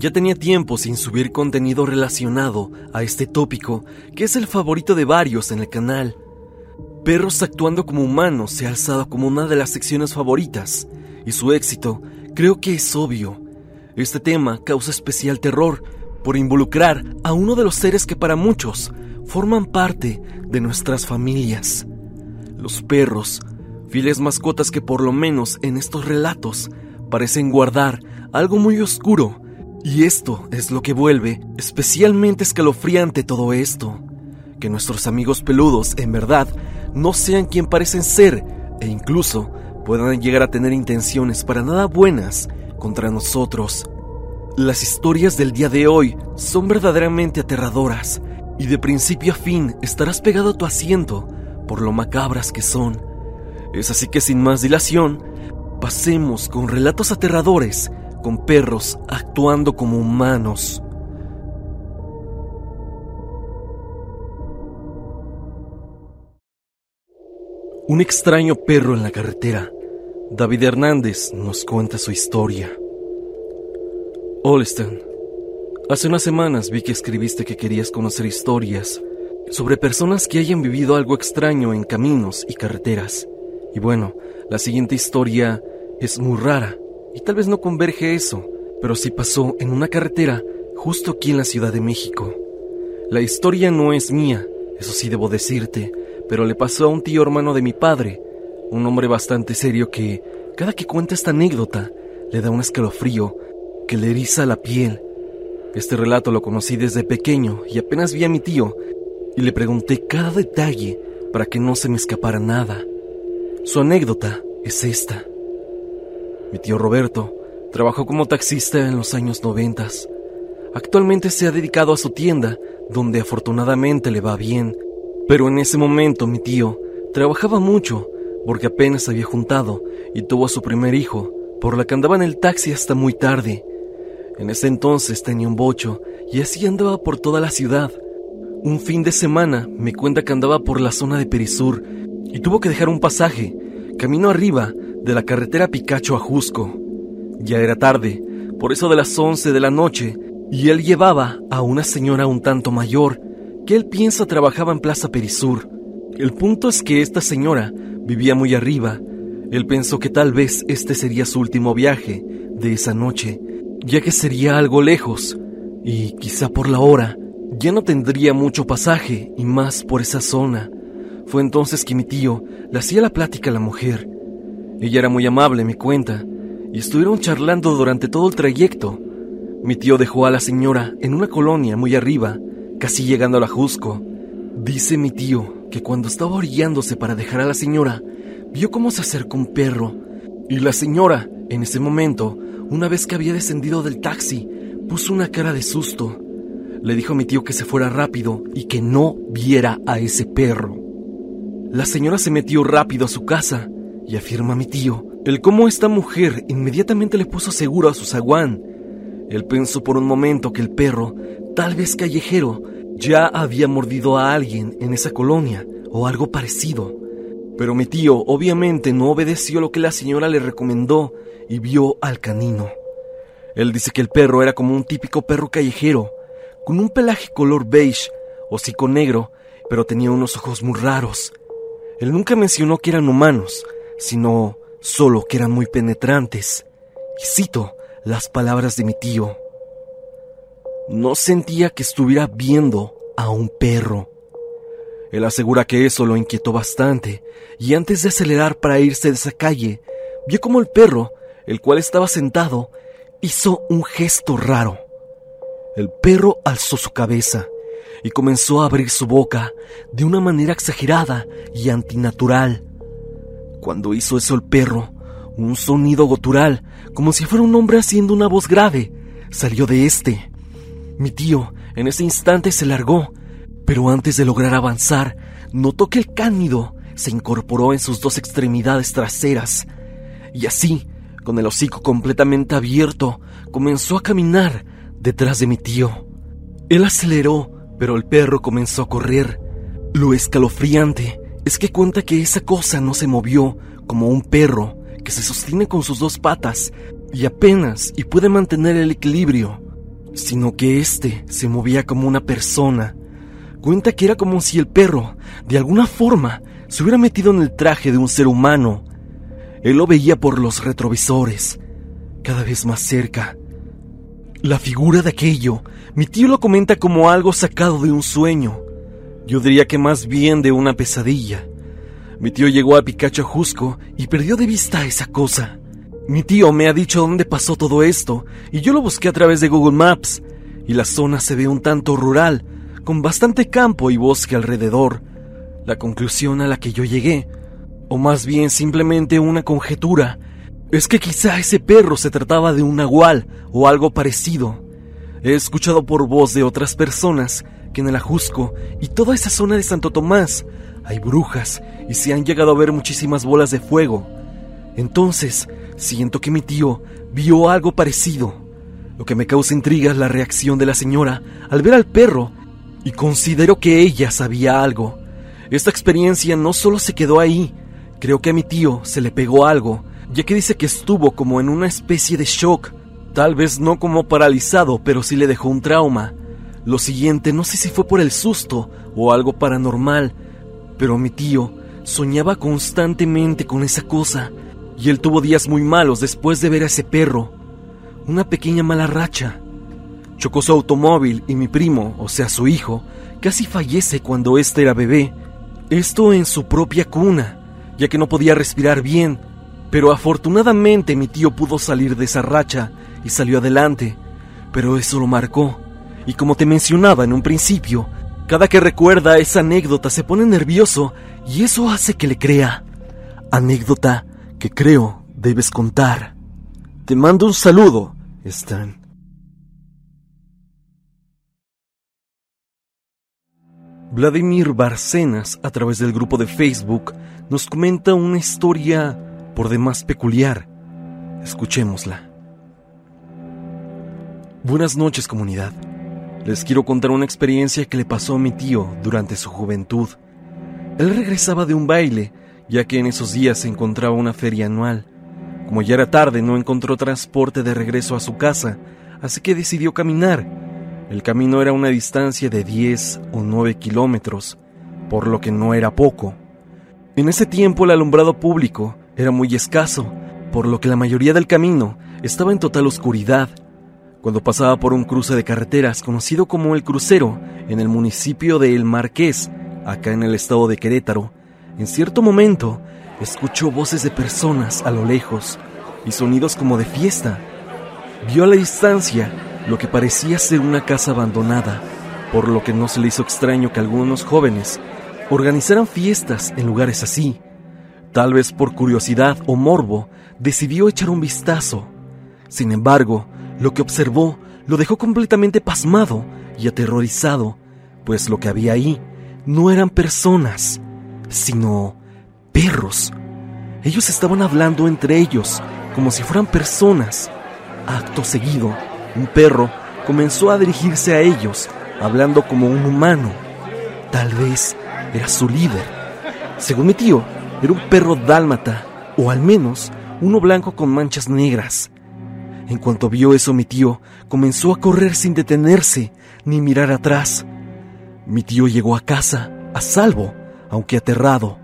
Ya tenía tiempo sin subir contenido relacionado a este tópico, que es el favorito de varios en el canal. Perros actuando como humanos se ha alzado como una de las secciones favoritas, y su éxito creo que es obvio. Este tema causa especial terror por involucrar a uno de los seres que para muchos forman parte de nuestras familias. Los perros, fieles mascotas que por lo menos en estos relatos parecen guardar algo muy oscuro y esto es lo que vuelve especialmente escalofriante todo esto. Que nuestros amigos peludos en verdad no sean quien parecen ser e incluso puedan llegar a tener intenciones para nada buenas contra nosotros. Las historias del día de hoy son verdaderamente aterradoras y de principio a fin estarás pegado a tu asiento por lo macabras que son. Es así que sin más dilación, pasemos con relatos aterradores con perros actuando como humanos. Un extraño perro en la carretera. David Hernández nos cuenta su historia. Olston, hace unas semanas vi que escribiste que querías conocer historias sobre personas que hayan vivido algo extraño en caminos y carreteras. Y bueno, la siguiente historia es muy rara y tal vez no converge eso, pero sí pasó en una carretera justo aquí en la Ciudad de México. La historia no es mía, eso sí debo decirte, pero le pasó a un tío hermano de mi padre, un hombre bastante serio que, cada que cuenta esta anécdota, le da un escalofrío que le eriza la piel. Este relato lo conocí desde pequeño y apenas vi a mi tío y le pregunté cada detalle para que no se me escapara nada. Su anécdota es esta. Mi tío Roberto trabajó como taxista en los años noventas. Actualmente se ha dedicado a su tienda, donde afortunadamente le va bien. Pero en ese momento mi tío trabajaba mucho porque apenas había juntado y tuvo a su primer hijo, por la que andaba en el taxi hasta muy tarde. En ese entonces tenía un bocho y así andaba por toda la ciudad. Un fin de semana me cuenta que andaba por la zona de Perisur y tuvo que dejar un pasaje, camino arriba, de la carretera Picacho a Jusco. Ya era tarde, por eso de las once de la noche, y él llevaba a una señora un tanto mayor, que él piensa trabajaba en Plaza Perisur. El punto es que esta señora vivía muy arriba. Él pensó que tal vez este sería su último viaje de esa noche, ya que sería algo lejos, y quizá por la hora ya no tendría mucho pasaje y más por esa zona. Fue entonces que mi tío le hacía la plática a la mujer, ella era muy amable, me cuenta, y estuvieron charlando durante todo el trayecto. Mi tío dejó a la señora en una colonia muy arriba, casi llegando a la Jusco. Dice mi tío que cuando estaba orillándose para dejar a la señora, vio cómo se acercó un perro, y la señora, en ese momento, una vez que había descendido del taxi, puso una cara de susto. Le dijo a mi tío que se fuera rápido y que no viera a ese perro. La señora se metió rápido a su casa y afirma mi tío, el cómo esta mujer inmediatamente le puso seguro a su zaguán. Él pensó por un momento que el perro, tal vez callejero, ya había mordido a alguien en esa colonia o algo parecido. Pero mi tío obviamente no obedeció lo que la señora le recomendó y vio al canino. Él dice que el perro era como un típico perro callejero, con un pelaje color beige, hocico negro, pero tenía unos ojos muy raros. Él nunca mencionó que eran humanos, sino solo que eran muy penetrantes. Y cito las palabras de mi tío. No sentía que estuviera viendo a un perro. Él asegura que eso lo inquietó bastante, y antes de acelerar para irse de esa calle, vio como el perro, el cual estaba sentado, hizo un gesto raro. El perro alzó su cabeza y comenzó a abrir su boca de una manera exagerada y antinatural. Cuando hizo eso el perro, Un sonido gutural, como si fuera un hombre haciendo una voz grave, salió de este. Mi tío en ese instante se largó, pero antes de lograr avanzar, notó que el cánido se incorporó en sus dos extremidades traseras, y así, con el hocico completamente abierto, comenzó a caminar detrás de mi tío. Él aceleró, pero el perro comenzó a correr. Lo escalofriante es que cuenta que esa cosa no se movió como un perro que se sostiene con sus dos patas y apenas y puede mantener el equilibrio, sino que éste se movía como una persona. Cuenta que era como si el perro, de alguna forma, se hubiera metido en el traje de un ser humano. Él lo veía por los retrovisores, cada vez más cerca. La figura de aquello, mi tío lo comenta como algo sacado de un sueño. Yo diría que más bien de una pesadilla. Mi tío llegó a Picacho Jusco y perdió de vista esa cosa. Mi tío me ha dicho dónde pasó todo esto y yo lo busqué a través de Google Maps y la zona se ve un tanto rural, con bastante campo y bosque alrededor. La conclusión a la que yo llegué, o más bien simplemente una conjetura, es que quizá ese perro se trataba de un nahual o algo parecido. He escuchado por voz de otras personas que en el Ajusco y toda esa zona de Santo Tomás hay brujas y se han llegado a ver muchísimas bolas de fuego. Entonces, siento que mi tío vio algo parecido. Lo que me causa intriga es la reacción de la señora al ver al perro y considero que ella sabía algo. Esta experiencia no solo se quedó ahí, creo que a mi tío se le pegó algo, ya que dice que estuvo como en una especie de shock, tal vez no como paralizado, pero sí le dejó un trauma. Lo siguiente, no sé si fue por el susto o algo paranormal, pero mi tío soñaba constantemente con esa cosa, y él tuvo días muy malos después de ver a ese perro. Una pequeña mala racha. Chocó su automóvil y mi primo, o sea su hijo, casi fallece cuando éste era bebé. Esto en su propia cuna, ya que no podía respirar bien, pero afortunadamente mi tío pudo salir de esa racha y salió adelante. Pero eso lo marcó. Y como te mencionaba en un principio, cada que recuerda esa anécdota se pone nervioso y eso hace que le crea. Anécdota que creo debes contar. Te mando un saludo, Stan. Vladimir Barcenas, a través del grupo de Facebook, nos comenta una historia por demás peculiar. Escuchémosla. Buenas noches comunidad. Les quiero contar una experiencia que le pasó a mi tío durante su juventud. Él regresaba de un baile, ya que en esos días se encontraba una feria anual. Como ya era tarde, no encontró transporte de regreso a su casa, así que decidió caminar. El camino era una distancia de 10 o 9 kilómetros, por lo que no era poco. En ese tiempo el alumbrado público era muy escaso, por lo que la mayoría del camino estaba en total oscuridad cuando pasaba por un cruce de carreteras conocido como El Crucero en el municipio de El Marqués, acá en el estado de Querétaro, en cierto momento escuchó voces de personas a lo lejos y sonidos como de fiesta. Vio a la distancia lo que parecía ser una casa abandonada, por lo que no se le hizo extraño que algunos jóvenes organizaran fiestas en lugares así. Tal vez por curiosidad o morbo, decidió echar un vistazo. Sin embargo, lo que observó lo dejó completamente pasmado y aterrorizado, pues lo que había ahí no eran personas, sino perros. Ellos estaban hablando entre ellos como si fueran personas. Acto seguido, un perro comenzó a dirigirse a ellos, hablando como un humano. Tal vez era su líder. Según mi tío, era un perro dálmata, o al menos uno blanco con manchas negras. En cuanto vio eso mi tío, comenzó a correr sin detenerse ni mirar atrás. Mi tío llegó a casa, a salvo, aunque aterrado.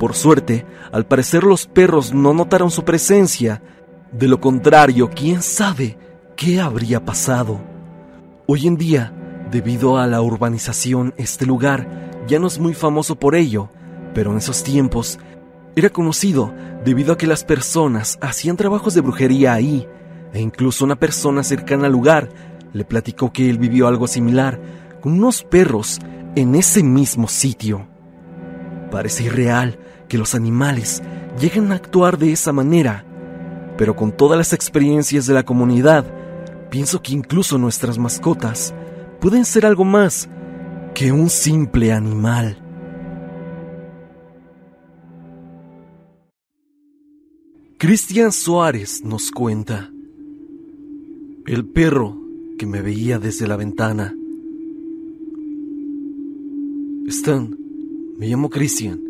Por suerte, al parecer los perros no notaron su presencia. De lo contrario, quién sabe qué habría pasado. Hoy en día, debido a la urbanización, este lugar ya no es muy famoso por ello, pero en esos tiempos era conocido debido a que las personas hacían trabajos de brujería ahí e incluso una persona cercana al lugar le platicó que él vivió algo similar con unos perros en ese mismo sitio. Parece irreal que los animales lleguen a actuar de esa manera, Pero con todas las experiencias de la comunidad, pienso que incluso nuestras mascotas pueden ser algo más que un simple animal. Cristian Suárez nos cuenta, el perro que me veía desde la ventana. Stan, me llamo Cristian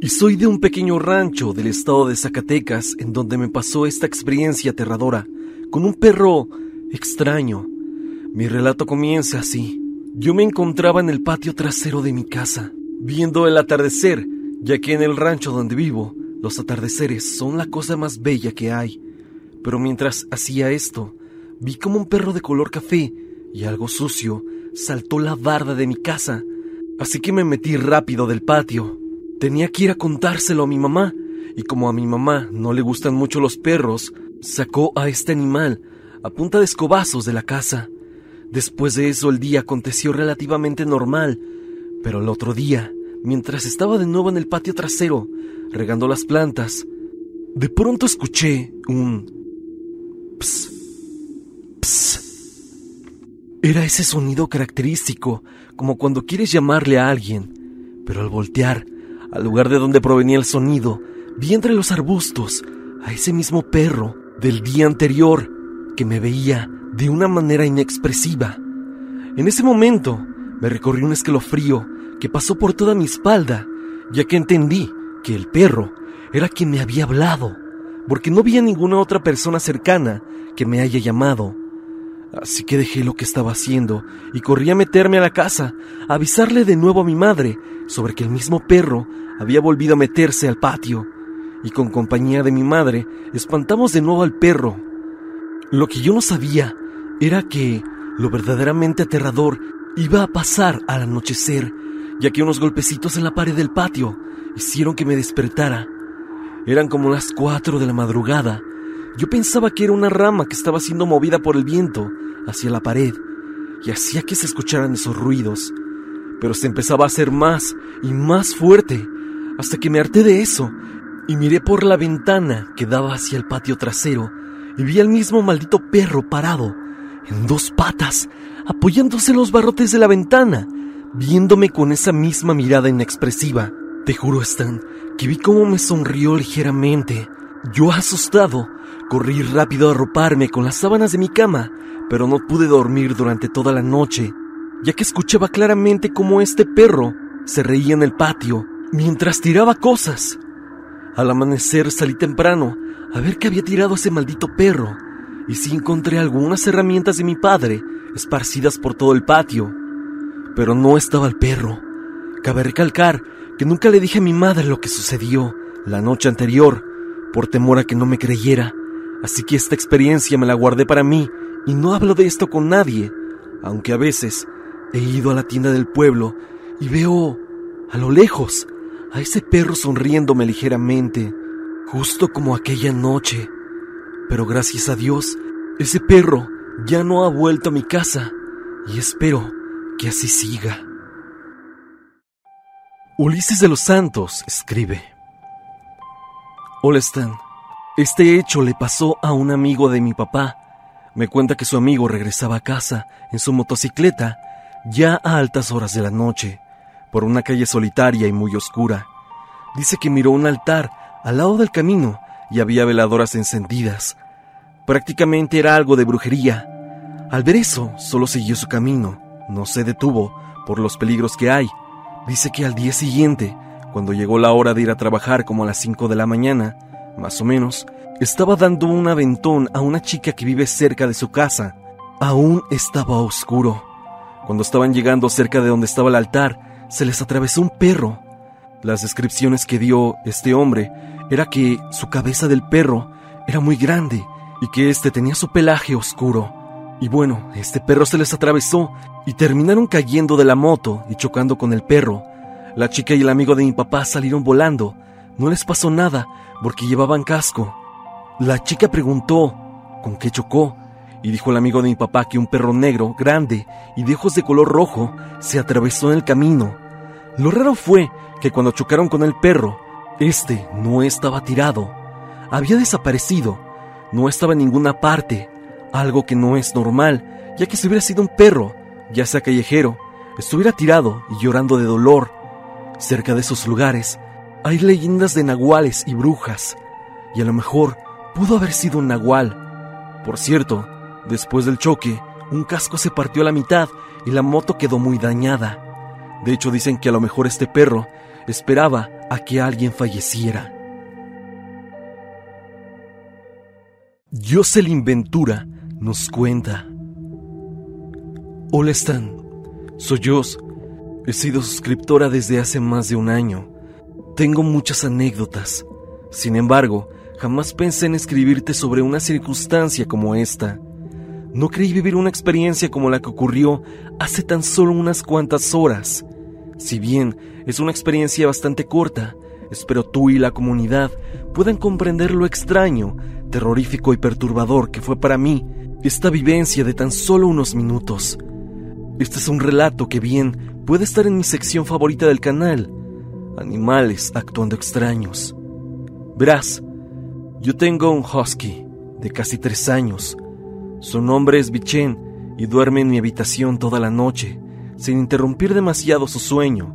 y soy de un pequeño rancho del estado de Zacatecas en donde me pasó esta experiencia aterradora con un perro extraño. Mi relato comienza así. Yo me encontraba en el patio trasero de mi casa, viendo el atardecer, ya que en el rancho donde vivo, los atardeceres son la cosa más bella que hay. Pero mientras hacía esto, vi como un perro de color café y algo sucio saltó la barda de mi casa, así que me metí rápido del patio. Tenía que ir a contárselo a mi mamá, y como a mi mamá no le gustan mucho los perros, sacó a este animal a punta de escobazos de la casa. Después de eso el día aconteció relativamente normal, pero el otro día, mientras estaba de nuevo en el patio trasero, regando las plantas, de pronto escuché un... Ps, Era ese sonido característico, como cuando quieres llamarle a alguien, pero al voltear, al lugar de donde provenía el sonido, vi entre los arbustos a ese mismo perro del día anterior que me veía de una manera inexpresiva. En ese momento me recorrió un escalofrío que pasó por toda mi espalda, ya que entendí que el perro era quien me había hablado, porque no había ninguna otra persona cercana que me haya llamado. Así que dejé lo que estaba haciendo y corrí a meterme a la casa, a avisarle de nuevo a mi madre sobre que el mismo perro había volvido a meterse al patio, y con compañía de mi madre espantamos de nuevo al perro. Lo que yo no sabía era que lo verdaderamente aterrador iba a pasar al anochecer, ya que unos golpecitos en la pared del patio hicieron que me despertara. Eran como las cuatro de la madrugada. Yo pensaba que era una rama que estaba siendo movida por el viento hacia la pared y hacía que se escucharan esos ruidos. Pero se empezaba a hacer más y más fuerte hasta que me harté de eso y miré por la ventana que daba hacia el patio trasero y vi al mismo maldito perro parado en dos patas, apoyándose en los barrotes de la ventana, viéndome con esa misma mirada inexpresiva. Te juro, Stan, que vi cómo me sonrió ligeramente. Yo, asustado, corrí rápido a arroparme con las sábanas de mi cama, pero no pude dormir durante toda la noche, ya que escuchaba claramente cómo este perro se reía en el patio mientras tiraba cosas. Al amanecer salí temprano a ver qué había tirado ese maldito perro, y sí encontré algunas herramientas de mi padre esparcidas por todo el patio. Pero no estaba el perro. Cabe recalcar que nunca le dije a mi madre lo que sucedió la noche anterior, por temor a que no me creyera, así que esta experiencia me la guardé para mí y no hablo de esto con nadie, aunque a veces he ido a la tienda del pueblo y veo a lo lejos a ese perro sonriéndome ligeramente, justo como aquella noche. Pero gracias a Dios, ese perro ya no ha vuelto a mi casa y espero que así siga. Ulises de los Santos escribe. Hola Stan, este hecho le pasó a un amigo de mi papá. Me cuenta que su amigo regresaba a casa en su motocicleta ya a altas horas de la noche por una calle solitaria y muy oscura. Dice que miró un altar al lado del camino y había veladoras encendidas. Prácticamente era algo de brujería. Al ver eso, solo siguió su camino, no se detuvo por los peligros que hay. Dice que al día siguiente, cuando llegó la hora de ir a trabajar como a las 5 de la mañana, más o menos, estaba dando un aventón a una chica que vive cerca de su casa. Aún estaba oscuro. Cuando estaban llegando cerca de donde estaba el altar, se les atravesó un perro. Las descripciones que dio este hombre era que su cabeza del perro era muy grande y que éste tenía su pelaje oscuro. Y bueno, este perro se les atravesó y terminaron cayendo de la moto y chocando con el perro. La chica y el amigo de mi papá salieron volando. No les pasó nada porque llevaban casco. La chica preguntó con qué chocó y dijo el amigo de mi papá que un perro negro, grande y de ojos de color rojo, se atravesó en el camino. Lo raro fue que cuando chocaron con el perro, este no estaba tirado, había desaparecido, no estaba en ninguna parte, algo que no es normal, ya que si hubiera sido un perro, ya sea callejero, estuviera tirado y llorando de dolor. Cerca de esos lugares hay leyendas de nahuales y brujas, y a lo mejor pudo haber sido un nahual. Por cierto, después del choque, un casco se partió a la mitad y la moto quedó muy dañada. De hecho, dicen que a lo mejor este perro esperaba a que alguien falleciera. Jocelyn Ventura nos cuenta. Hola soy yo. He sido suscriptora desde hace más de un año. Tengo muchas anécdotas. Sin embargo, jamás pensé en escribirte sobre una circunstancia como esta. No creí vivir una experiencia como la que ocurrió hace tan solo unas cuantas horas. Si bien es una experiencia bastante corta, espero tú y la comunidad puedan comprender lo extraño terrorífico y perturbador que fue para mí esta vivencia de tan solo unos minutos. Este es un relato que bien puede estar en mi sección favorita del canal, Animales actuando extraños. Verás, yo tengo un husky de casi tres años. Su nombre es Bichen y duerme en mi habitación toda la noche, sin interrumpir demasiado su sueño.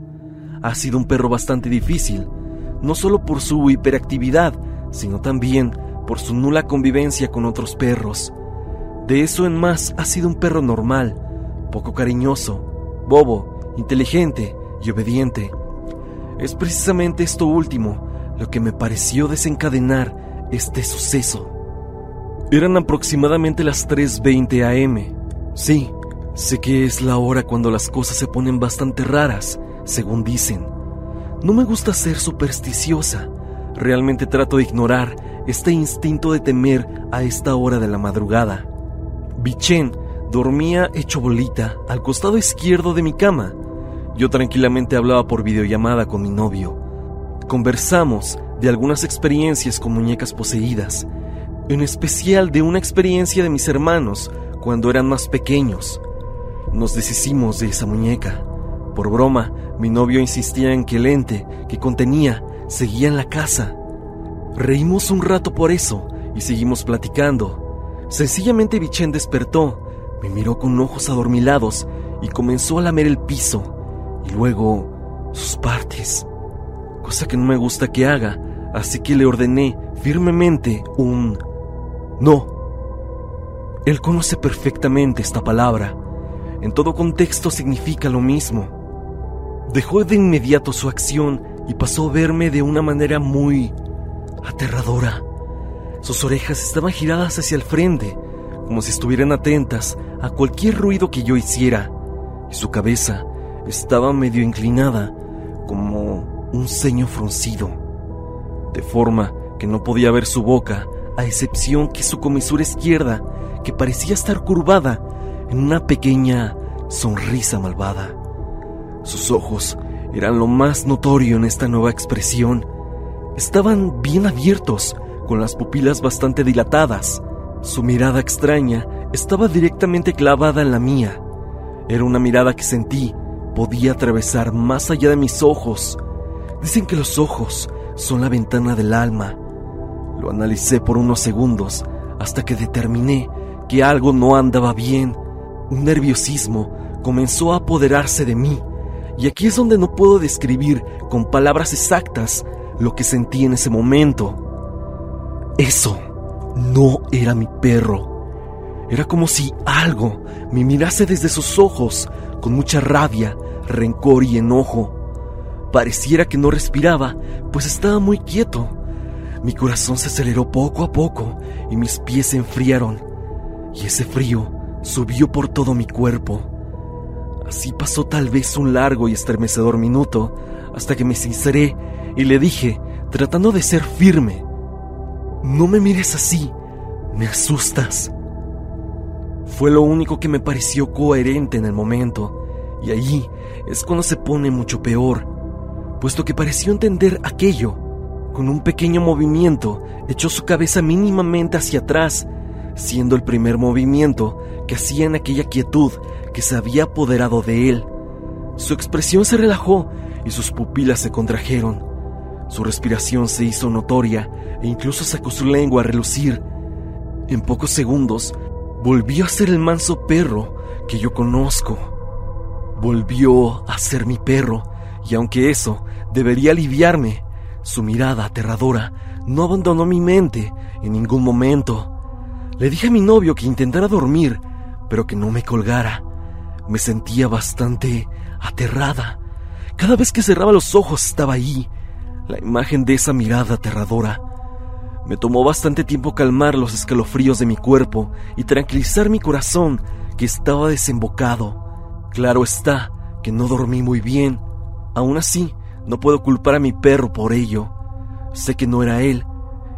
Ha sido un perro bastante difícil, no solo por su hiperactividad, sino también por su nula convivencia con otros perros. De eso en más ha sido un perro normal, poco cariñoso, bobo, inteligente y obediente. Es precisamente esto último lo que me pareció desencadenar este suceso. Eran aproximadamente las 3.20 am. Sí, sé que es la hora cuando las cosas se ponen bastante raras, según dicen. No me gusta ser supersticiosa, realmente trato de ignorar este instinto de temer a esta hora de la madrugada. Bichen dormía hecho bolita al costado izquierdo de mi cama. Yo tranquilamente hablaba por videollamada con mi novio. Conversamos de algunas experiencias con muñecas poseídas, en especial de una experiencia de mis hermanos cuando eran más pequeños. Nos deshicimos de esa muñeca. Por broma, mi novio insistía en que el ente que contenía seguía en la casa. Reímos un rato por eso y seguimos platicando. Sencillamente Bichen despertó, me miró con ojos adormilados y comenzó a lamer el piso y luego sus partes, cosa que no me gusta que haga, así que le ordené firmemente un no. Él conoce perfectamente esta palabra. En todo contexto significa lo mismo. Dejó de inmediato su acción y pasó a verme de una manera muy aterradora. Sus orejas estaban giradas hacia el frente, como si estuvieran atentas a cualquier ruido que yo hiciera, y su cabeza estaba medio inclinada, como un ceño fruncido, de forma que no podía ver su boca, a excepción que su comisura izquierda, que parecía estar curvada en una pequeña sonrisa malvada. Sus ojos eran lo más notorio en esta nueva expresión, Estaban bien abiertos, con las pupilas bastante dilatadas. Su mirada extraña estaba directamente clavada en la mía. Era una mirada que sentí podía atravesar más allá de mis ojos. Dicen que los ojos son la ventana del alma. Lo analicé por unos segundos hasta que determiné que algo no andaba bien. Un nerviosismo comenzó a apoderarse de mí. Y aquí es donde no puedo describir con palabras exactas lo que sentí en ese momento. Eso no era mi perro. Era como si algo me mirase desde sus ojos con mucha rabia, rencor y enojo. Pareciera que no respiraba, pues estaba muy quieto. Mi corazón se aceleró poco a poco y mis pies se enfriaron. Y ese frío subió por todo mi cuerpo. Así pasó tal vez un largo y estremecedor minuto hasta que me sinceré y le dije, tratando de ser firme, no me mires así, me asustas. Fue lo único que me pareció coherente en el momento, y allí es cuando se pone mucho peor, puesto que pareció entender aquello. Con un pequeño movimiento, echó su cabeza mínimamente hacia atrás, siendo el primer movimiento que hacía en aquella quietud que se había apoderado de él. Su expresión se relajó y sus pupilas se contrajeron. Su respiración se hizo notoria e incluso sacó su lengua a relucir. En pocos segundos, volvió a ser el manso perro que yo conozco. Volvió a ser mi perro, y aunque eso debería aliviarme, su mirada aterradora no abandonó mi mente en ningún momento. Le dije a mi novio que intentara dormir, pero que no me colgara. Me sentía bastante aterrada. Cada vez que cerraba los ojos estaba ahí, la imagen de esa mirada aterradora. Me tomó bastante tiempo calmar los escalofríos de mi cuerpo y tranquilizar mi corazón que estaba desembocado. Claro está que no dormí muy bien. Aún así, no puedo culpar a mi perro por ello. Sé que no era él.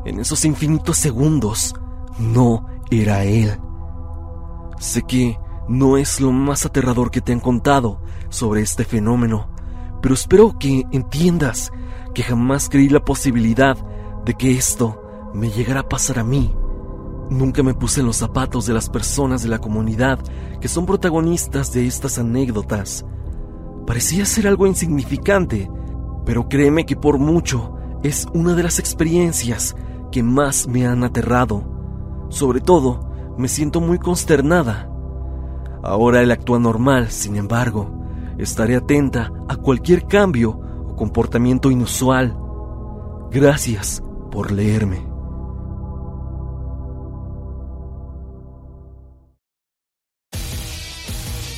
En esos infinitos segundos, no era él. Sé que no es lo más aterrador que te han contado sobre este fenómeno, pero espero que entiendas que jamás creí la posibilidad de que esto me llegara a pasar a mí. Nunca me puse en los zapatos de las personas de la comunidad que son protagonistas de estas anécdotas. Parecía ser algo insignificante, pero créeme que por mucho es una de las experiencias que más me han aterrado. Sobre todo, me siento muy consternada. Ahora él actúa normal, sin embargo, estaré atenta a cualquier cambio o comportamiento inusual. Gracias por leerme.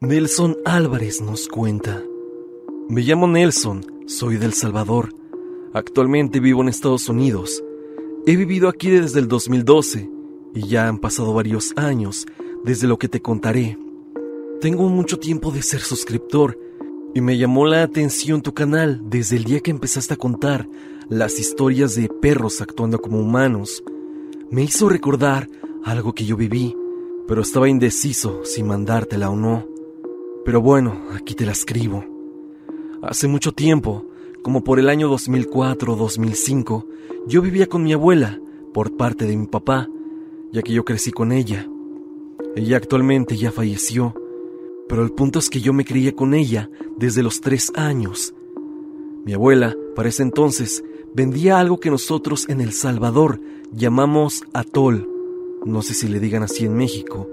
Nelson Álvarez nos cuenta. Me llamo Nelson, soy del Salvador. Actualmente vivo en Estados Unidos. He vivido aquí desde el 2012 y ya han pasado varios años desde lo que te contaré. Tengo mucho tiempo de ser suscriptor y me llamó la atención tu canal desde el día que empezaste a contar las historias de perros actuando como humanos. Me hizo recordar algo que yo viví, pero estaba indeciso si mandártela o no. Pero bueno, aquí te la escribo. Hace mucho tiempo, como por el año 2004 o 2005, yo vivía con mi abuela, por parte de mi papá, ya que yo crecí con ella. Ella actualmente ya falleció, pero el punto es que yo me crié con ella desde los tres años. Mi abuela, para ese entonces, vendía algo que nosotros en El Salvador llamamos atol. No sé si le digan así en México.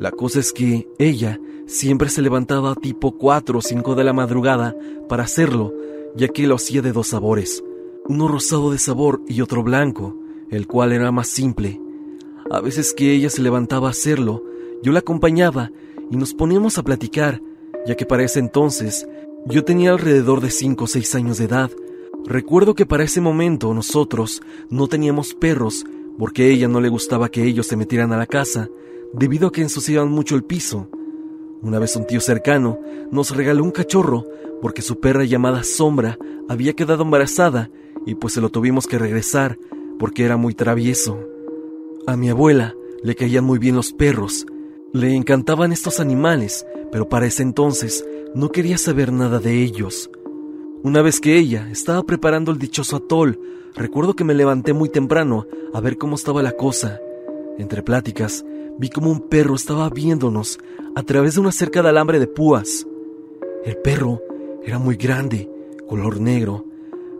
La cosa es que ella siempre se levantaba tipo 4 o 5 de la madrugada para hacerlo, ya que lo hacía de dos sabores, uno rosado de sabor y otro blanco, el cual era más simple. A veces que ella se levantaba a hacerlo, yo la acompañaba y nos poníamos a platicar, ya que para ese entonces yo tenía alrededor de 5 o 6 años de edad. Recuerdo que para ese momento nosotros no teníamos perros porque a ella no le gustaba que ellos se metieran a la casa, debido a que ensuciaban mucho el piso. Una vez un tío cercano nos regaló un cachorro porque su perra llamada Sombra había quedado embarazada y pues se lo tuvimos que regresar porque era muy travieso. A mi abuela le caían muy bien los perros, le encantaban estos animales, pero para ese entonces no quería saber nada de ellos. Una vez que ella estaba preparando el dichoso atol, recuerdo que me levanté muy temprano a ver cómo estaba la cosa. Entre pláticas, vi como un perro estaba viéndonos a través de una cerca de alambre de púas. El perro era muy grande, color negro,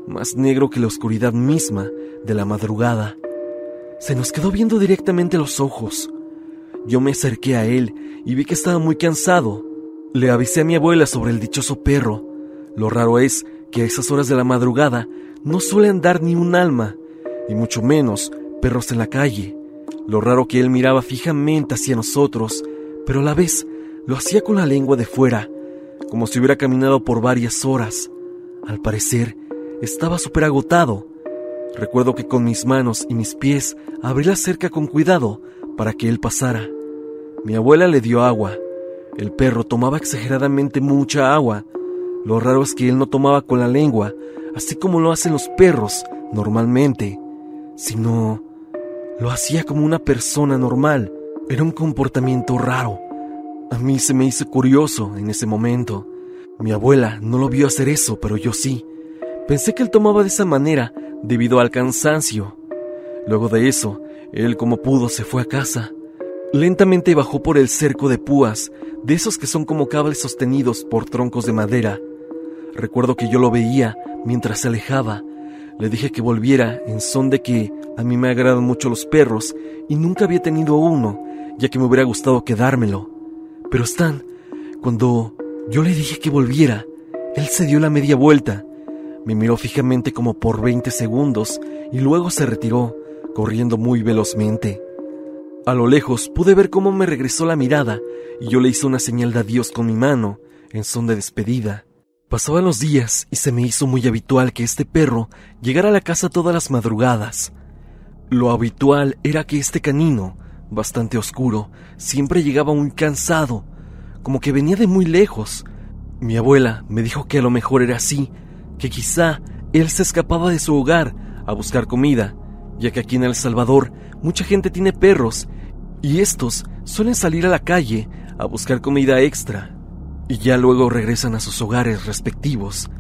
más negro que la oscuridad misma de la madrugada. Se nos quedó viendo directamente los ojos. Yo me acerqué a él y vi que estaba muy cansado. Le avisé a mi abuela sobre el dichoso perro. Lo raro es que a esas horas de la madrugada no suele andar ni un alma, y mucho menos perros en la calle. Lo raro que él miraba fijamente hacia nosotros, pero a la vez lo hacía con la lengua de fuera, como si hubiera caminado por varias horas. Al parecer, estaba súper agotado. Recuerdo que con mis manos y mis pies abrí la cerca con cuidado para que él pasara. Mi abuela le dio agua. El perro tomaba exageradamente mucha agua. Lo raro es que él no tomaba con la lengua, así como lo hacen los perros normalmente, sino Lo hacía como una persona normal. Era un comportamiento raro. A mí se me hizo curioso en ese momento. Mi abuela no lo vio hacer eso, pero yo sí. Pensé que él tomaba de esa manera debido al cansancio. Luego de eso, él como pudo se fue a casa. Lentamente bajó por el cerco de púas, de esos que son como cables sostenidos por troncos de madera. Recuerdo que yo lo veía mientras se alejaba. Le dije que volviera en son de que a mí me agradan mucho los perros y nunca había tenido uno, ya que me hubiera gustado quedármelo. Pero Stan, cuando yo le dije que volviera, él se dio la media vuelta, me miró fijamente como por 20 segundos y luego se retiró, corriendo muy velozmente. A lo lejos pude ver cómo me regresó la mirada y yo le hice una señal de adiós con mi mano, en son de despedida. Pasaban los días y se me hizo muy habitual que este perro llegara a la casa todas las madrugadas. Lo habitual era que este canino, bastante oscuro, siempre llegaba muy cansado, como que venía de muy lejos. Mi abuela me dijo que a lo mejor era así, que quizá él se escapaba de su hogar a buscar comida, ya que aquí en El Salvador mucha gente tiene perros y estos suelen salir a la calle a buscar comida extra y ya luego regresan a sus hogares respectivos.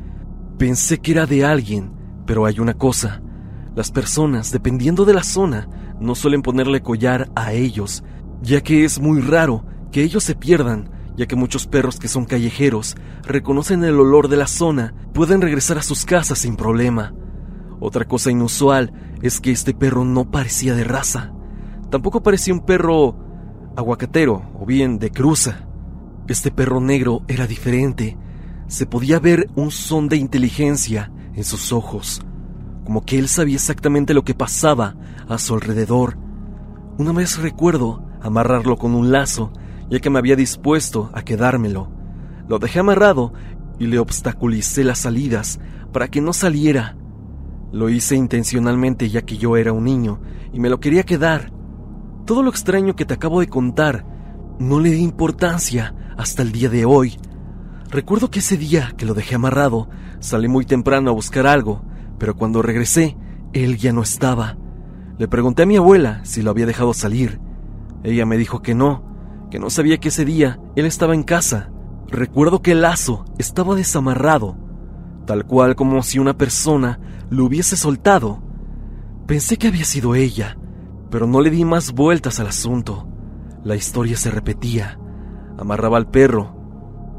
Pensé que era de alguien, pero hay una cosa. Las personas, dependiendo de la zona, no suelen ponerle collar a ellos, ya que es muy raro que ellos se pierdan ya que muchos perros que son callejeros reconocen el olor de la zona, pueden regresar a sus casas sin problema. Otra cosa inusual es que este perro no parecía de raza. Tampoco parecía un perro aguacatero o bien de cruza. Este perro negro era diferente. Se podía ver un son de inteligencia en sus ojos, como que él sabía exactamente lo que pasaba a su alrededor. Una vez recuerdo amarrarlo con un lazo ya que me había dispuesto a quedármelo. Lo dejé amarrado y le obstaculicé las salidas para que no saliera. Lo hice intencionalmente ya que yo era un niño y me lo quería quedar. Todo lo extraño que te acabo de contar no le di importancia hasta el día de hoy. Recuerdo que ese día que lo dejé amarrado, salí muy temprano a buscar algo, pero cuando regresé, él ya no estaba. Le pregunté a mi abuela si lo había dejado salir. Ella me dijo que no, que no sabía que ese día él estaba en casa. Recuerdo que el lazo estaba desamarrado, tal cual como si una persona lo hubiese soltado. Pensé que había sido ella, pero no le di más vueltas al asunto. La historia se repetía. Amarraba al perro,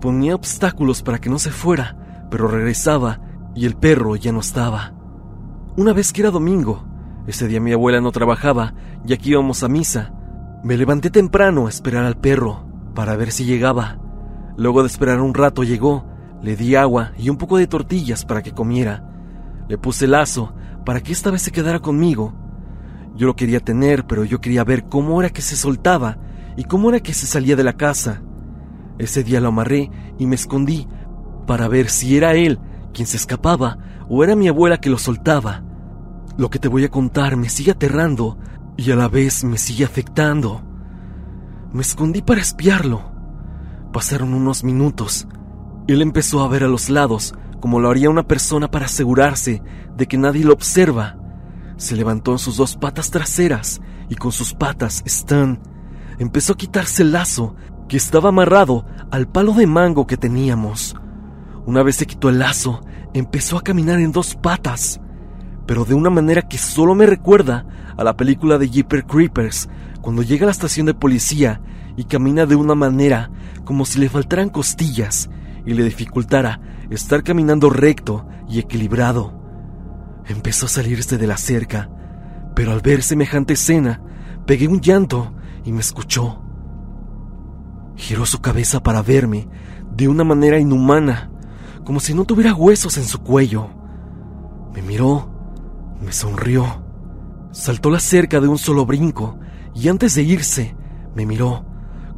ponía obstáculos para que no se fuera, pero regresaba y el perro ya no estaba. Una vez que era domingo, ese día mi abuela no trabajaba y aquí íbamos a misa, me levanté temprano a esperar al perro para ver si llegaba. Luego de esperar un rato llegó, le di agua y un poco de tortillas para que comiera. Le puse lazo para que esta vez se quedara conmigo. Yo lo quería tener, pero yo quería ver cómo era que se soltaba y cómo era que se salía de la casa. Ese día lo amarré y me escondí para ver si era él quien se escapaba o era mi abuela que lo soltaba. Lo que te voy a contar me sigue aterrando y a la vez me sigue afectando. Me escondí para espiarlo. Pasaron unos minutos. Él empezó a ver a los lados, como lo haría una persona para asegurarse de que nadie lo observa. Se levantó en sus dos patas traseras y con sus patas Stan empezó a quitarse el lazo que estaba amarrado al palo de mango que teníamos. Una vez se quitó el lazo, empezó a caminar en dos patas pero de una manera que solo me recuerda a la película de Jeeper Creepers, cuando llega a la estación de policía y camina de una manera como si le faltaran costillas y le dificultara estar caminando recto y equilibrado. Empezó a salirse de la cerca, pero al ver semejante escena, pegué un llanto y me escuchó. Giró su cabeza para verme de una manera inhumana, como si no tuviera huesos en su cuello. Me miró me sonrió. Saltó la cerca de un solo brinco y antes de irse, me miró,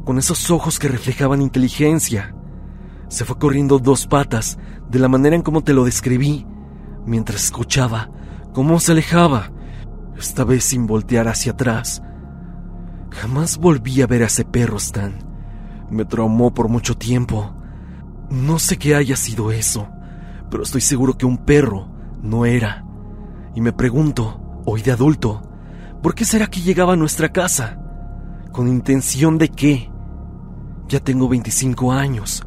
con esos ojos que reflejaban inteligencia. Se fue corriendo dos patas, de la manera en como te lo describí, mientras escuchaba cómo se alejaba, esta vez sin voltear hacia atrás. Jamás volví a ver a ese perro, Stan. Me traumó por mucho tiempo. No sé qué haya sido eso, pero estoy seguro que un perro no era. Y me pregunto, hoy de adulto, ¿Por qué será que llegaba a nuestra casa? ¿Con intención de qué? Ya tengo 25 años.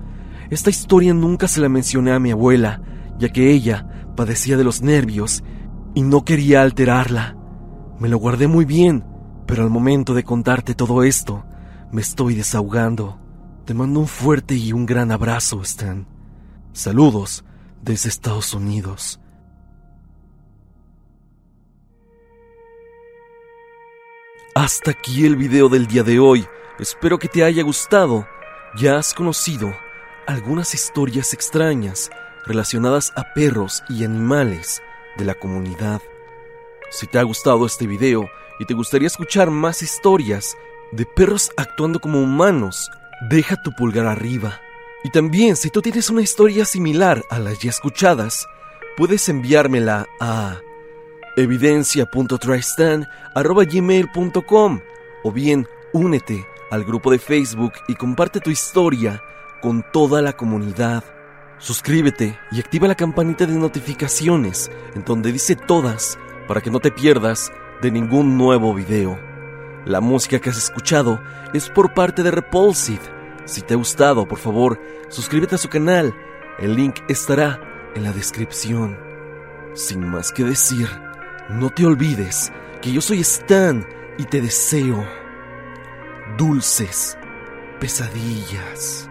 Esta historia nunca se la mencioné a mi abuela, ya que ella padecía de los nervios y no quería alterarla. Me lo guardé muy bien, pero al momento de contarte todo esto, me estoy desahogando. Te mando un fuerte y un gran abrazo, Stan. Saludos desde Estados Unidos. Hasta aquí el video del día de hoy. Espero que te haya gustado. Ya has conocido algunas historias extrañas relacionadas a perros y animales de la comunidad. Si te ha gustado este video y te gustaría escuchar más historias de perros actuando como humanos, deja tu pulgar arriba. Y también, si tú tienes una historia similar a las ya escuchadas, puedes enviármela a evidencia.tristan.gmail.com o bien únete al grupo de Facebook y comparte tu historia con toda la comunidad. Suscríbete y activa la campanita de notificaciones en donde dice todas para que no te pierdas de ningún nuevo video. La música que has escuchado es por parte de Repulsive. Si te ha gustado, por favor, suscríbete a su canal. El link estará en la descripción. Sin más que decir, no te olvides que yo soy Stan y te deseo dulces pesadillas.